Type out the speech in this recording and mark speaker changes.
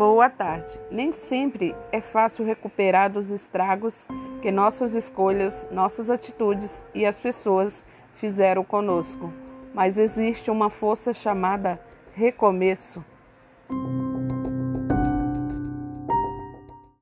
Speaker 1: Boa tarde. Nem sempre é fácil recuperar dos estragos que nossas escolhas, nossas atitudes e as pessoas fizeram conosco, mas existe uma força chamada recomeço.